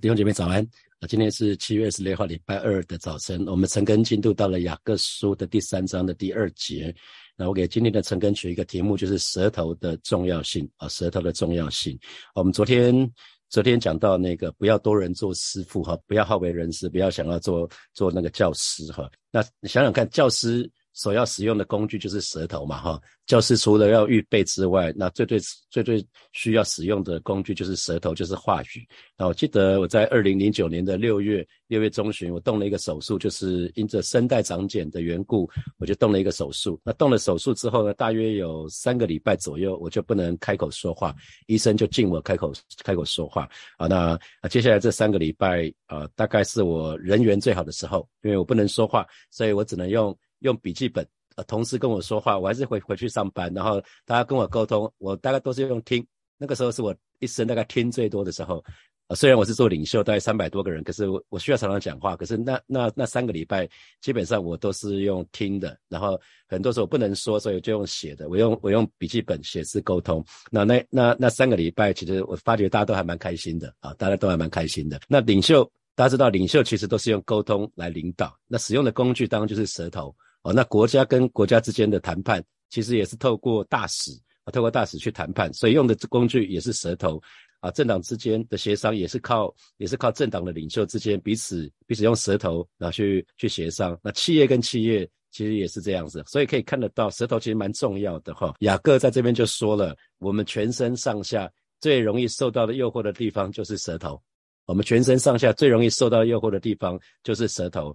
弟兄姐妹早安啊！今天是七月二十六号，礼拜二的早晨。我们晨更进度到了雅各书的第三章的第二节。那我给今天的晨更取一个题目，就是舌头的重要性啊，舌头的重要性。我们昨天昨天讲到那个不要多人做师傅哈，不要好为人师，不要想要做做那个教师哈。那你想想看，教师。所要使用的工具就是舌头嘛，哈。教师除了要预备之外，那最最最最需要使用的工具就是舌头，就是话语。那我记得我在二零零九年的六月六月中旬，我动了一个手术，就是因着声带长茧的缘故，我就动了一个手术。那动了手术之后呢，大约有三个礼拜左右，我就不能开口说话，医生就禁我开口开口说话。啊，那啊接下来这三个礼拜啊，大概是我人缘最好的时候，因为我不能说话，所以我只能用。用笔记本，呃，同事跟我说话，我还是回回去上班，然后大家跟我沟通，我大概都是用听。那个时候是我一生大概听最多的时候，呃，虽然我是做领袖，大概三百多个人，可是我我需要常常讲话，可是那那那三个礼拜，基本上我都是用听的，然后很多时候不能说，所以就用写的，我用我用笔记本写字沟通。那那那那三个礼拜，其实我发觉大家都还蛮开心的啊，大家都还蛮开心的。那领袖，大家知道领袖其实都是用沟通来领导，那使用的工具当然就是舌头。那国家跟国家之间的谈判，其实也是透过大使啊，透过大使去谈判，所以用的工具也是舌头啊。政党之间的协商也是靠，也是靠政党的领袖之间彼此彼此用舌头然后去去协商。那企业跟企业其实也是这样子，所以可以看得到舌头其实蛮重要的哈。雅各在这边就说了，我们全身上下最容易受到的诱惑的地方就是舌头，我们全身上下最容易受到诱惑的地方就是舌头。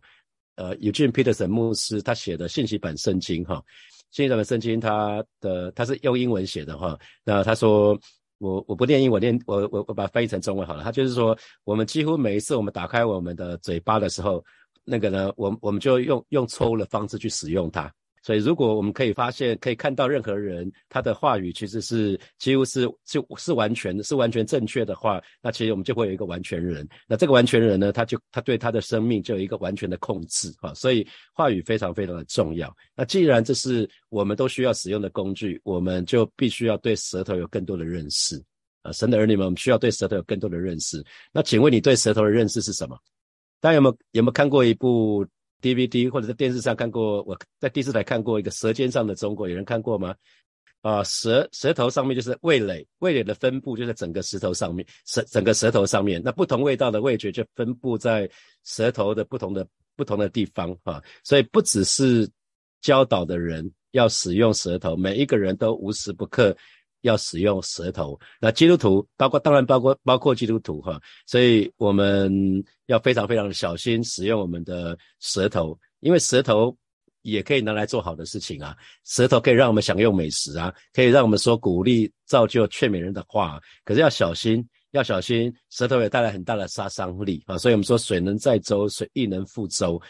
呃，Eugene Peterson 牧师他写的信息版圣经哈，信息版圣经他的他是用英文写的哈，那他说我我不念英文，念我我我把它翻译成中文好了。他就是说，我们几乎每一次我们打开我们的嘴巴的时候，那个呢，我我们就用用错误的方式去使用它。所以，如果我们可以发现、可以看到任何人他的话语其实是几乎是就是完全、是完全正确的话，那其实我们就会有一个完全人。那这个完全人呢，他就他对他的生命就有一个完全的控制啊。所以话语非常非常的重要。那既然这是我们都需要使用的工具，我们就必须要对舌头有更多的认识啊。神的儿女们，我们需要对舌头有更多的认识。那请问你对舌头的认识是什么？大家有没有有没有看过一部？DVD 或者在电视上看过，我在第四台看过一个《舌尖上的中国》，有人看过吗？啊，舌舌头上面就是味蕾，味蕾的分布就在整个舌头上面，舌整个舌头上面，那不同味道的味觉就分布在舌头的不同的不同的地方啊，所以不只是教导的人要使用舌头，每一个人都无时不刻。要使用舌头，那基督徒包括当然包括包括基督徒哈，所以我们要非常非常的小心使用我们的舌头，因为舌头也可以拿来做好的事情啊，舌头可以让我们享用美食啊，可以让我们说鼓励、造就、劝勉人的话，可是要小心，要小心，舌头也带来很大的杀伤力啊，所以我们说水能载舟，水亦能覆舟。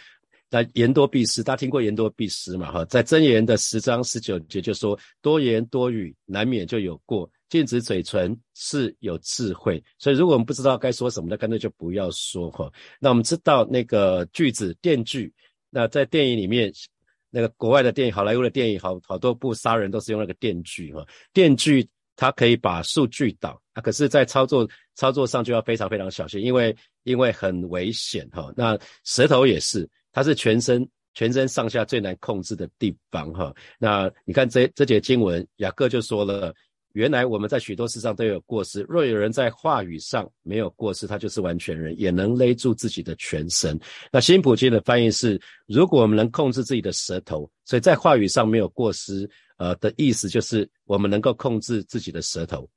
那言多必失，大家听过言多必失嘛？哈，在箴言的十章十九节就说，多言多语难免就有过，禁止嘴唇是有智慧。所以如果我们不知道该说什么，那干脆就不要说哈。那我们知道那个句子电锯，那在电影里面，那个国外的电影，好莱坞的电影，好好多部杀人都是用那个电锯哈。电锯它可以把树锯倒，啊，可是，在操作操作上就要非常非常小心，因为因为很危险哈。那舌头也是。它是全身全身上下最难控制的地方，哈。那你看这这节经文，雅各就说了，原来我们在许多事上都有过失。若有人在话语上没有过失，他就是完全人，也能勒住自己的全身。那新普京的翻译是，如果我们能控制自己的舌头，所以在话语上没有过失，呃的意思就是我们能够控制自己的舌头。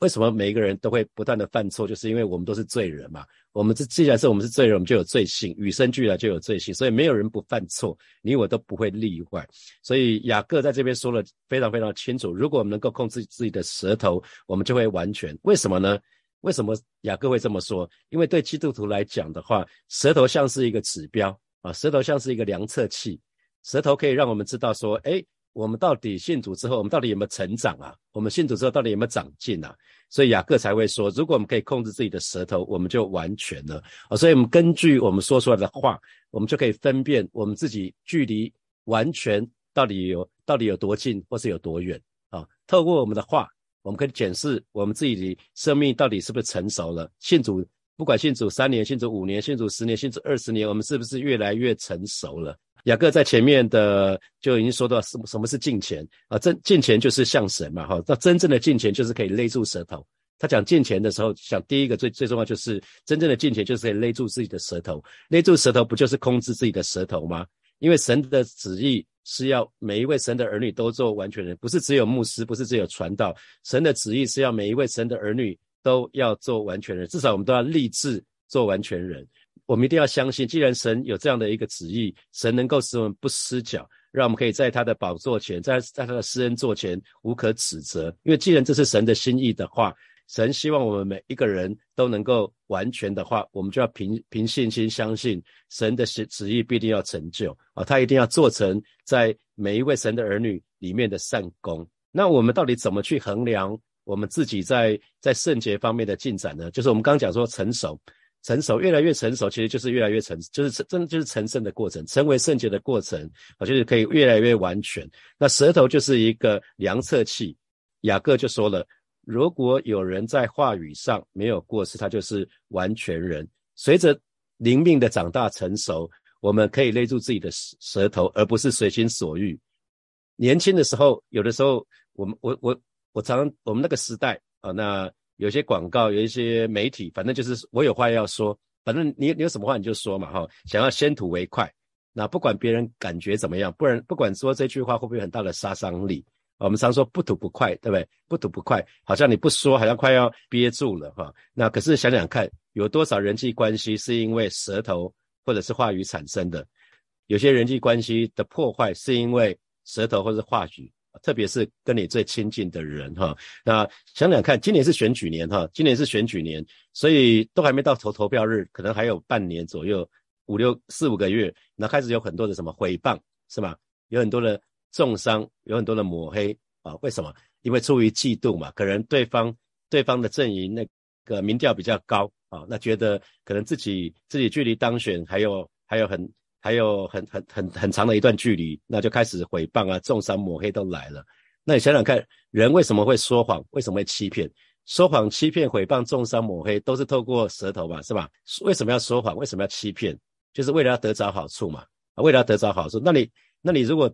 为什么每一个人都会不断的犯错？就是因为我们都是罪人嘛。我们这既然是我们是罪人，我们就有罪性，与生俱来就有罪性，所以没有人不犯错，你我都不会例外。所以雅各在这边说了非常非常清楚：如果我们能够控制自己的舌头，我们就会完全。为什么呢？为什么雅各会这么说？因为对基督徒来讲的话，舌头像是一个指标啊，舌头像是一个量测器，舌头可以让我们知道说，哎。我们到底信主之后，我们到底有没有成长啊？我们信主之后到底有没有长进啊？所以雅各才会说，如果我们可以控制自己的舌头，我们就完全了啊！所以我们根据我们说出来的话，我们就可以分辨我们自己距离完全到底有到底有多近，或是有多远啊？透过我们的话，我们可以检视我们自己的生命到底是不是成熟了，信主不管信主三年、信主五年、信主十年、信主二十年，我们是不是越来越成熟了？雅各在前面的就已经说到什么什么是敬虔啊？真敬虔就是像神嘛，哈。那真正的敬虔就是可以勒住舌头。他讲敬虔的时候，想第一个最最重要就是真正的敬虔就是可以勒住自己的舌头。勒住舌头不就是控制自己的舌头吗？因为神的旨意是要每一位神的儿女都做完全人，不是只有牧师，不是只有传道。神的旨意是要每一位神的儿女都要做完全人，至少我们都要立志做完全人。我们一定要相信，既然神有这样的一个旨意，神能够使我们不失脚，让我们可以在他的宝座前，在在他的施恩座前无可指责。因为既然这是神的心意的话，神希望我们每一个人都能够完全的话，我们就要凭凭信心相信神的旨旨意必定要成就啊，他一定要做成在每一位神的儿女里面的善功。那我们到底怎么去衡量我们自己在在圣洁方面的进展呢？就是我们刚刚讲说成熟。成熟越来越成熟，其实就是越来越成，就是真的就是成圣的过程，成为圣洁的过程啊，就是可以越来越完全。那舌头就是一个量测器。雅各就说了，如果有人在话语上没有过失，他就是完全人。随着灵命的长大成熟，我们可以勒住自己的舌头，而不是随心所欲。年轻的时候，有的时候我们我我我常我们那个时代啊，那。有些广告，有一些媒体，反正就是我有话要说，反正你你有什么话你就说嘛，哈，想要先吐为快，那不管别人感觉怎么样，不然不管说这句话会不会很大的杀伤力，我们常说不吐不快，对不对？不吐不快，好像你不说，好像快要憋住了，哈。那可是想想看，有多少人际关系是因为舌头或者是话语产生的？有些人际关系的破坏是因为舌头或者话语。特别是跟你最亲近的人哈，那想想看，今年是选举年哈，今年是选举年，所以都还没到投投票日，可能还有半年左右，五六四五个月，那开始有很多的什么诽谤是吗？有很多的重伤，有很多的抹黑啊？为什么？因为出于嫉妒嘛，可能对方对方的阵营那个民调比较高啊，那觉得可能自己自己距离当选还有还有很。还有很很很很长的一段距离，那就开始毁谤啊、重伤、抹黑都来了。那你想想看，人为什么会说谎？为什么会欺骗？说谎、欺骗、毁谤、重伤、抹黑，都是透过舌头嘛，是吧？为什么要说谎？为什么要欺骗？就是为了要得着好处嘛，啊，为了要得着好处。那你，那你如果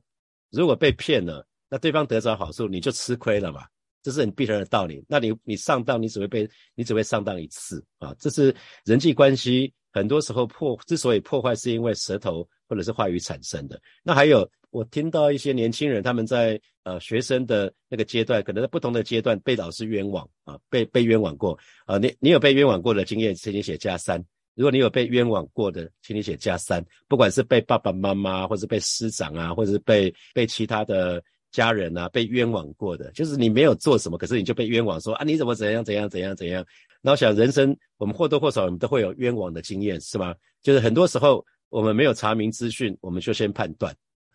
如果被骗了，那对方得着好处，你就吃亏了嘛，这是很必然的道理。那你你上当，你只会被你只会上当一次啊，这是人际关系。很多时候破之所以破坏，是因为舌头或者是话语产生的。那还有，我听到一些年轻人他们在呃学生的那个阶段，可能在不同的阶段被老师冤枉啊，被被冤枉过啊。你你有被冤枉过的经验，请你写加三。如果你有被冤枉过的，请你写加三。不管是被爸爸妈妈，或者被师长啊，或者是被被其他的家人啊，被冤枉过的，就是你没有做什么，可是你就被冤枉说啊，你怎么怎样怎样怎样怎样。那我想，人生我们或多或少我们都会有冤枉的经验，是吗？就是很多时候我们没有查明资讯，我们就先判断，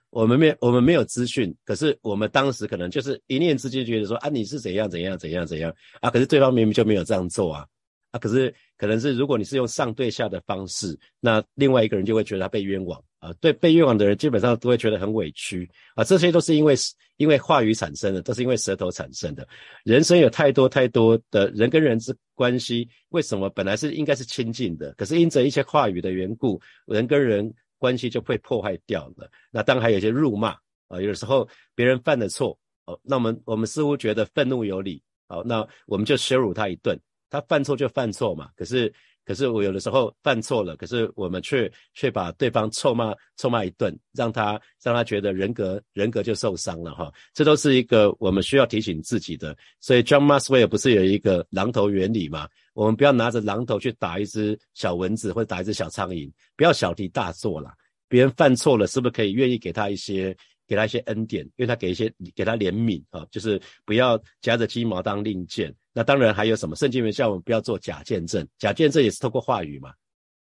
我们没我们没有资讯，可是我们当时可能就是一念之间觉得说啊，你是怎样怎样怎样怎样啊，可是对方明明就没有这样做啊。啊，可是可能是如果你是用上对下的方式，那另外一个人就会觉得他被冤枉啊。对被冤枉的人基本上都会觉得很委屈啊。这些都是因为因为话语产生的，都是因为舌头产生的。人生有太多太多的人跟人之关系，为什么本来是应该是亲近的，可是因着一些话语的缘故，人跟人关系就会破坏掉了。那当然还有一些辱骂啊，有的时候别人犯了错哦，那我们我们似乎觉得愤怒有理，好，那我们就羞辱他一顿。他犯错就犯错嘛，可是可是我有的时候犯错了，可是我们却却把对方臭骂臭骂一顿，让他让他觉得人格人格就受伤了哈，这都是一个我们需要提醒自己的。所以 John Maxwell 不是有一个榔头原理嘛？我们不要拿着榔头去打一只小蚊子或者打一只小苍蝇，不要小题大做啦。别人犯错了，是不是可以愿意给他一些？给他一些恩典，因为他给一些给他怜悯啊，就是不要夹着鸡毛当令箭。那当然还有什么？圣经里面叫我们不要做假见证，假见证也是透过话语嘛。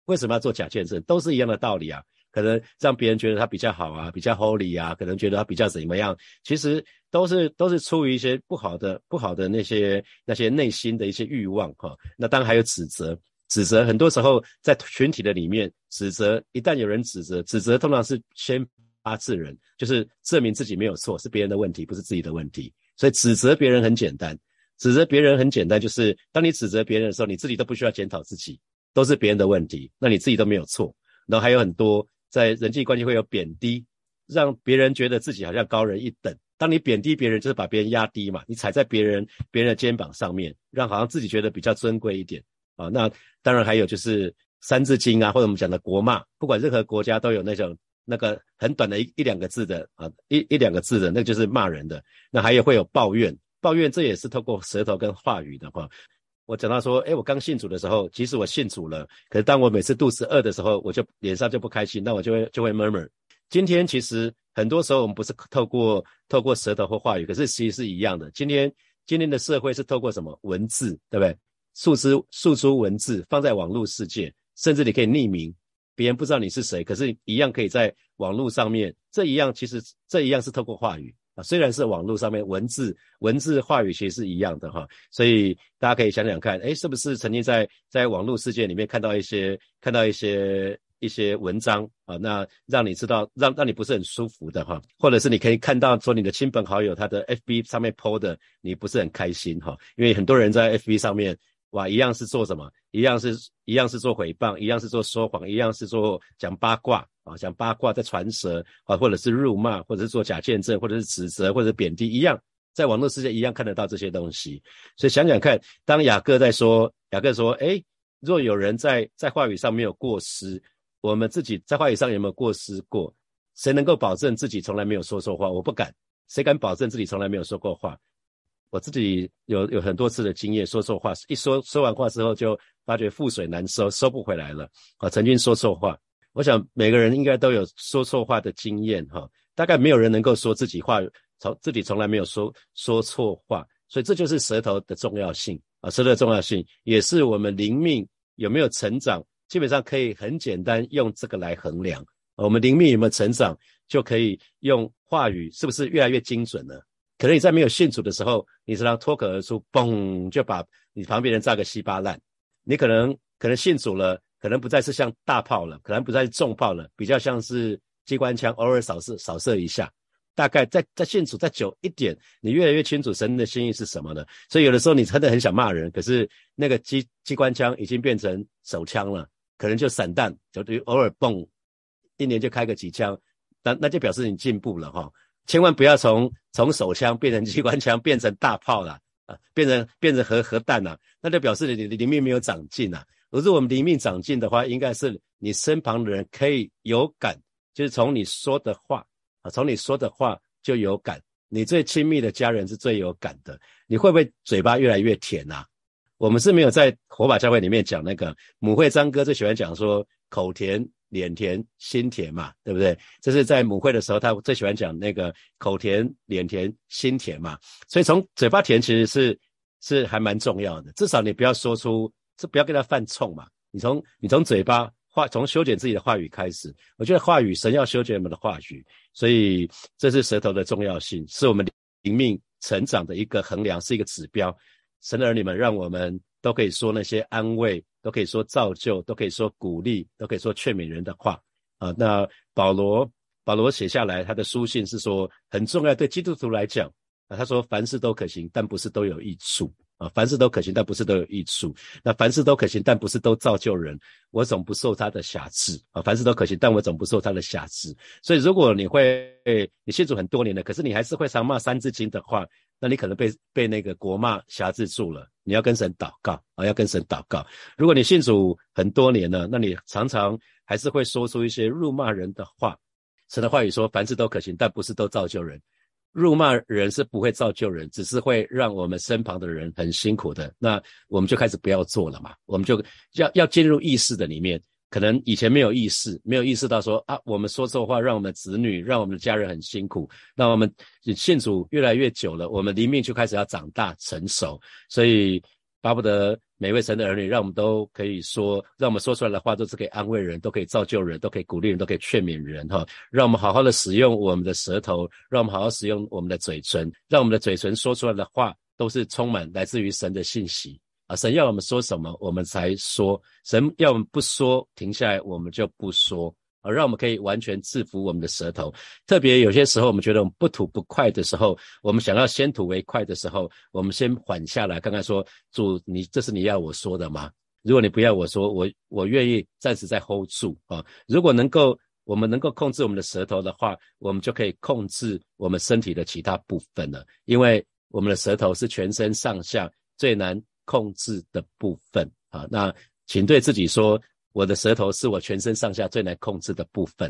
为什么要做假见证？都是一样的道理啊。可能让别人觉得他比较好啊，比较 holy 啊，可能觉得他比较怎么样？其实都是都是出于一些不好的不好的那些那些内心的一些欲望哈。那当然还有指责，指责很多时候在群体的里面，指责一旦有人指责，指责通常是先。发制人就是证明自己没有错，是别人的问题，不是自己的问题。所以指责别人很简单，指责别人很简单，就是当你指责别人的时候，你自己都不需要检讨自己，都是别人的问题，那你自己都没有错。然后还有很多在人际关系会有贬低，让别人觉得自己好像高人一等。当你贬低别人，就是把别人压低嘛，你踩在别人别人的肩膀上面，让好像自己觉得比较尊贵一点啊。那当然还有就是《三字经》啊，或者我们讲的国骂，不管任何国家都有那种那个很短的一一两个字的啊，一一两个字的，那就是骂人的。那还有会有抱怨，抱怨这也是透过舌头跟话语的话。我讲到说，哎，我刚信主的时候，即使我信主了，可是当我每次肚子饿的时候，我就脸上就不开心，那我就会就会 murmur。今天其实很多时候我们不是透过透过舌头或话语，可是其实是一样的。今天今天的社会是透过什么文字，对不对？诉之诉诸文字放在网络世界，甚至你可以匿名，别人不知道你是谁，可是一样可以在网络上面。这一样其实这一样是透过话语啊，虽然是网络上面文字文字话语其实是一样的哈。所以大家可以想想看，哎，是不是曾经在在网络世界里面看到一些看到一些。一些文章啊，那让你知道，让让你不是很舒服的哈，或者是你可以看到说你的亲朋好友他的 FB 上面 PO 的，你不是很开心哈，因为很多人在 FB 上面哇，一样是做什么，一样是一样是做诽谤，一样是做说谎，一样是做讲八卦啊，讲八卦在传舌啊，或者是辱骂，或者是做假见证，或者是指责，或者贬低，一样在网络世界一样看得到这些东西，所以想想看，当雅各在说，雅各说，哎，若有人在在话语上没有过失。我们自己在话语上有没有过失过？谁能够保证自己从来没有说错话？我不敢。谁敢保证自己从来没有说过话？我自己有有很多次的经验，说错话，一说说完话之后就发觉覆水难收，收不回来了。啊，曾经说错话，我想每个人应该都有说错话的经验哈。大概没有人能够说自己话从自己从来没有说说错话，所以这就是舌头的重要性啊，舌头的重要性也是我们灵命有没有成长。基本上可以很简单用这个来衡量，我们灵命有没有成长，就可以用话语是不是越来越精准了？可能你在没有信主的时候，你只能脱口而出，嘣就把你旁边人炸个稀巴烂。你可能可能信主了，可能不再是像大炮了，可能不再是重炮了，比较像是机关枪，偶尔扫射扫射一下。大概在在信主再久一点，你越来越清楚神的心意是什么了。所以有的时候你真的很想骂人，可是那个机机关枪已经变成手枪了。可能就散弹，就偶尔蹦，一年就开个几枪，那那就表示你进步了哈。千万不要从从手枪变成机关枪，变成大炮了啊，变成变成核核弹了，那就表示你的灵命没有长进啊。如果我们灵命长进的话，应该是你身旁的人可以有感，就是从你说的话啊，从你说的话就有感。你最亲密的家人是最有感的，你会不会嘴巴越来越甜呐？我们是没有在火把教会里面讲那个母会张哥最喜欢讲说口甜脸甜心甜嘛，对不对？这是在母会的时候，他最喜欢讲那个口甜脸甜心甜嘛。所以从嘴巴甜其实是是还蛮重要的，至少你不要说出，这不要跟他犯冲嘛。你从你从嘴巴话，从修剪自己的话语开始，我觉得话语神要修剪我们的话语，所以这是舌头的重要性，是我们灵命成长的一个衡量，是一个指标。神儿女们，让我们都可以说那些安慰，都可以说造就，都可以说鼓励，都可以说劝勉人的话啊。那保罗，保罗写下来他的书信是说很重要，对基督徒来讲啊，他说凡事都可行，但不是都有益处啊。凡事都可行，但不是都有益处。那凡事都可行，但不是都造就人。我总不受他的瑕疵啊。凡事都可行，但我总不受他的瑕疵。所以，如果你会你信主很多年了，可是你还是会常骂三字经的话。那你可能被被那个国骂辖制住了，你要跟神祷告啊，要跟神祷告。如果你信主很多年了，那你常常还是会说出一些辱骂人的话。神的话语说，凡事都可行，但不是都造就人。辱骂人是不会造就人，只是会让我们身旁的人很辛苦的。那我们就开始不要做了嘛，我们就要要进入意识的里面。可能以前没有意识，没有意识到说啊，我们说错话，让我们的子女，让我们的家人很辛苦。那我们信主越来越久了，我们灵命就开始要长大成熟。所以巴不得每位神的儿女，让我们都可以说，让我们说出来的话都是可以安慰人，都可以造就人，都可以鼓励人，都可以劝勉人哈。让我们好好的使用我们的舌头，让我们好好使用我们的嘴唇，让我们的嘴唇说出来的话都是充满来自于神的信息。啊，神要我们说什么，我们才说；神要我们不说，停下来，我们就不说。啊，让我们可以完全制服我们的舌头。特别有些时候，我们觉得我们不吐不快的时候，我们想要先吐为快的时候，我们先缓下来，看看说：主，你这是你要我说的吗？如果你不要我说，我我愿意暂时再 hold 住啊。如果能够我们能够控制我们的舌头的话，我们就可以控制我们身体的其他部分了。因为我们的舌头是全身上下最难控制的部分啊。那请对自己说，我的舌头是我全身上下最难控制的部分。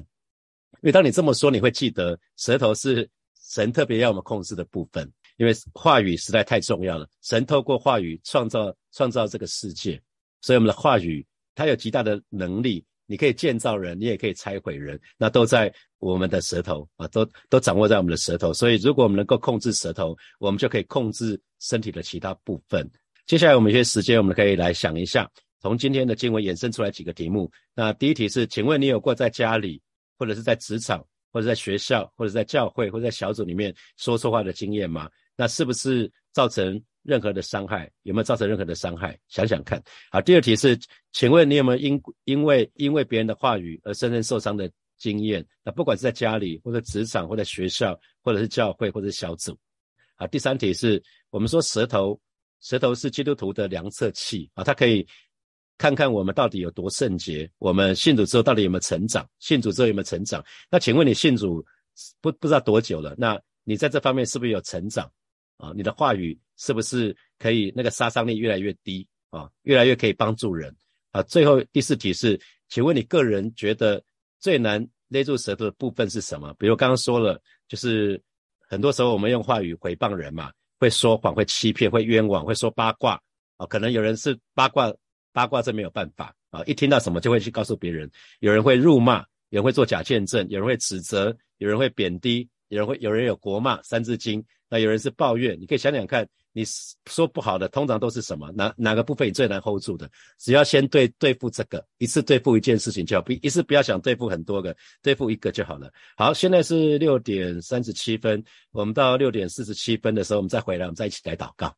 因为当你这么说，你会记得舌头是神特别要我们控制的部分。因为话语实在太重要了，神透过话语创造创造这个世界，所以我们的话语它有极大的能力，你可以建造人，你也可以拆毁人，那都在我们的舌头啊，都都掌握在我们的舌头。所以如果我们能够控制舌头，我们就可以控制身体的其他部分。接下来我们一些时间，我们可以来想一下，从今天的经文衍生出来几个题目。那第一题是，请问你有过在家里或者是在职场？或者在学校，或者在教会，或者在小组里面说错话的经验吗？那是不是造成任何的伤害？有没有造成任何的伤害？想想看。好，第二题是，请问你有没有因因为因为别人的话语而深深受伤的经验？那不管是在家里，或者职场，或者学校，或者是教会，或者是小组。好，第三题是我们说舌头，舌头是基督徒的量测器啊，它可以。看看我们到底有多圣洁，我们信主之后到底有没有成长？信主之后有没有成长？那请问你信主不不知道多久了？那你在这方面是不是有成长？啊，你的话语是不是可以那个杀伤力越来越低啊？越来越可以帮助人啊？最后第四题是，请问你个人觉得最难勒住舌头的部分是什么？比如刚刚说了，就是很多时候我们用话语回谤人嘛，会说谎，会欺骗，会冤枉，会说八卦啊，可能有人是八卦。八卦这没有办法啊！一听到什么就会去告诉别人。有人会辱骂，有人会做假见证，有人会指责，有人会贬低，有人会有人有国骂《三字经》，那有人是抱怨。你可以想想看，你说不好的，通常都是什么？哪哪个部分你最难 hold 住的？只要先对对付这个，一次对付一件事情就好，不一次不要想对付很多个，对付一个就好了。好，现在是六点三十七分，我们到六点四十七分的时候，我们再回来，我们再一起来祷告。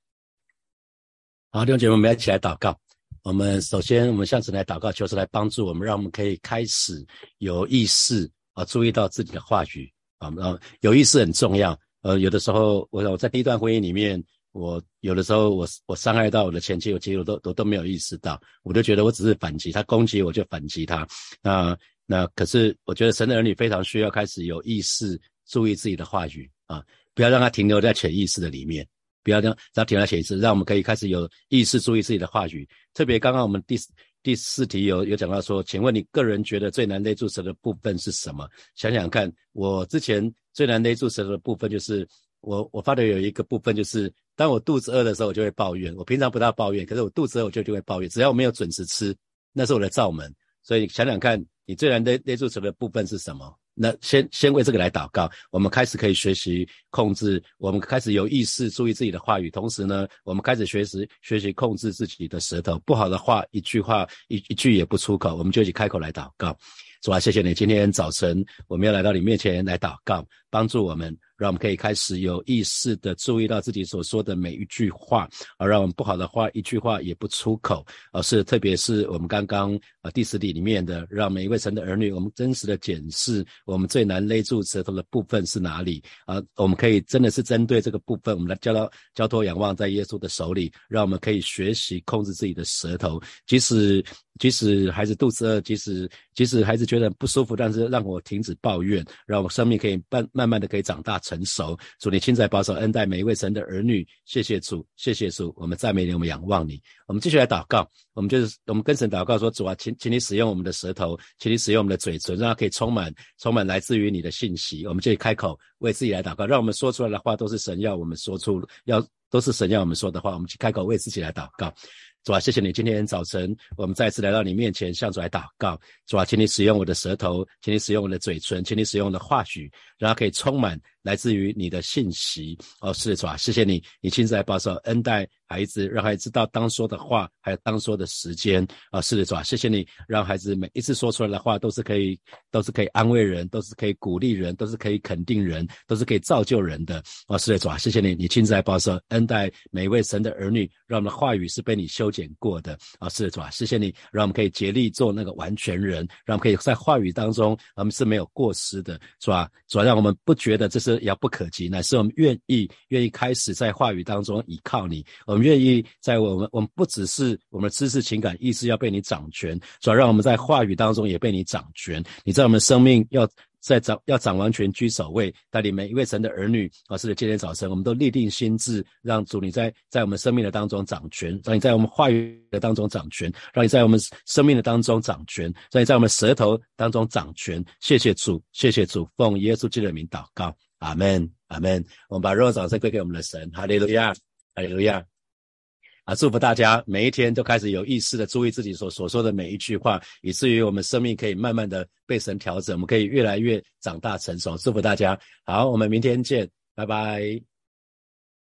好，弟兄姐妹，我们要一起来祷告。我们首先，我们向神来祷告，求神来帮助我们，让我们可以开始有意识啊，注意到自己的话语啊，然后有意识很重要。呃，有的时候，我想我在第一段婚姻里面，我有的时候我我伤害到我的前妻，我其实我都都都没有意识到，我就觉得我只是反击他攻击我就反击他。那那可是我觉得神的儿女非常需要开始有意识注意自己的话语啊，不要让他停留在潜意识的里面。不要让让停在写一次，让我们可以开始有意识注意自己的话语。特别刚刚我们第第四题有有讲到说，请问你个人觉得最难勒住舌的部分是什么？想想看，我之前最难勒住舌头的部分就是我我发的有一个部分就是，当我肚子饿的时候，我就会抱怨。我平常不大抱怨，可是我肚子饿我就就会抱怨。只要我没有准时吃，那是我的罩门。所以想想看，你最难勒勒住舌头的部分是什么？那先先为这个来祷告，我们开始可以学习控制，我们开始有意识注意自己的话语，同时呢，我们开始学习学习控制自己的舌头，不好的话一句话一一句也不出口，我们就一起开口来祷告。主啊，谢谢你，今天早晨我们要来到你面前来祷告，帮助我们。让我们可以开始有意识的注意到自己所说的每一句话，而让我们不好的话一句话也不出口，而是特别是我们刚刚啊第十题里面的，让每一位神的儿女，我们真实的检视我们最难勒住舌头的部分是哪里啊？我们可以真的是针对这个部分，我们来交到交托仰望在耶稣的手里，让我们可以学习控制自己的舌头，即使即使孩子肚子饿，即使即使孩子觉得不舒服，但是让我停止抱怨，让我生命可以慢慢慢的可以长大。成熟，主你亲在保守恩待每一位神的儿女，谢谢主，谢谢主，我们赞美你，我们仰望你，我们继续来祷告，我们就是我们跟神祷告说，主啊，请请你使用我们的舌头，请你使用我们的嘴唇，让它可以充满充满来自于你的信息，我们就开口为自己来祷告，让我们说出来的话都是神要我们说出，要都是神要我们说的话，我们去开口为自己来祷告。主啊，谢谢你！今天早晨，我们再次来到你面前，向主来祷告。主啊，请你使用我的舌头，请你使用我的嘴唇，请你使用我的话语，让它可以充满来自于你的信息。哦，是的，主啊，谢谢你，你亲自来保守恩待孩子，让孩子知道当说的话，还有当说的时间。啊，是的，主啊，谢谢你，让孩子每一次说出来的话都是可以，都是可以安慰人，都是可以鼓励人，都是可以肯定人，都是可以造就人的。哦，是的，主啊，谢谢你，你亲自来保守恩待每一位神的儿女，让我们的话语是被你修。剪过的啊，是的，主啊，谢谢你，让我们可以竭力做那个完全人，让我们可以在话语当中，我们是没有过失的，是吧？主要让我们不觉得这是这遥不可及，乃是我们愿意愿意开始在话语当中倚靠你。我们愿意在我们我们不只是我们的知识、情感、意识要被你掌权，主要让我们在话语当中也被你掌权。你在我们生命要。在掌要掌完全居首位，带领每一位神的儿女啊！是的，今天早晨我们都立定心智，让主你在在我们生命的当中掌权，让你在我们话语的当中掌权，让你在我们生命的当中掌权，让你在我们舌头当中掌权。谢谢主，谢谢主，奉耶稣基督的名祷告，阿门，阿门。我们把热烈掌声归给我们的神，哈利路亚，哈利路亚。啊！祝福大家每一天都开始有意识的注意自己所所说的每一句话，以至于我们生命可以慢慢的被神调整，我们可以越来越长大成熟。祝福大家，好，我们明天见，拜拜。